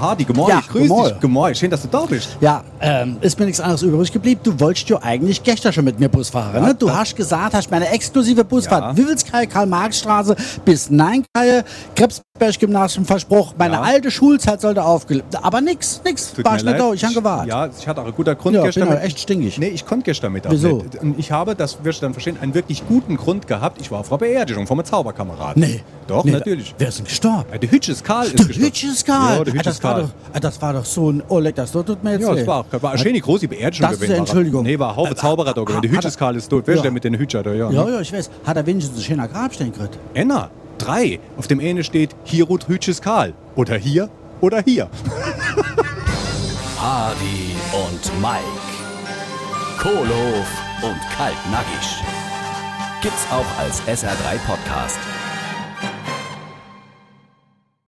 Hardy, gemorgen, Ja, ich grüße gemorgen. dich. Gemorgen, schön, dass du da bist. Ja, ähm, ist mir nichts anderes übrig geblieben. Du wolltest ja eigentlich gestern schon mit mir Bus fahren. ne? Du das- hast gesagt, hast meine exklusive Busfahrt Ja. Wiewelskei, Karl-Marx-Straße bis Neinkeie, Krebsberg-Gymnasium versprochen. Meine Ja. alte Schulzeit sollte aufgelebt. Aber nix, nix. Tut War ich nicht da, ich habe gewartet. Ja, ich hatte auch einen guten Grund Ja, gestern. bin ja echt stinkig. Nee, ich konnte gestern Mittag Wieso? nicht. Und ich habe, das wirst du dann verstehen, einen wirklich guten Grund gehabt. Ich war auf einer Beerdigung von meinem Zauberkameraden. Nee. Doch, Nee, natürlich. Wer ist denn gestorben? Der Hütches Karl ist Der gestorben. Hütches Karl. Ja, der Ah, Hütches das, war Karl. doch, ah, das war doch so ein. Oh, leck, das tut mir jetzt Ja, das war, war eine schöne große Beerdigung Das ist gewesen. ja Entschuldigung. Nee, war ein Äh, Zauberer da gewesen. Der Hütches Karl ist tot. Wer ist der mit den Hütcher da? Ja, Ja, ich weiß. Hat er wenigstens einen schönen Grabstein gekriegt? Enna, drei. Auf dem einen steht, hier ruht Hütches Karl. Oder hier oder hier. Hardy und Mike, Kohlhof und Kaltnackig. Gibt's auch als SR3 Podcast.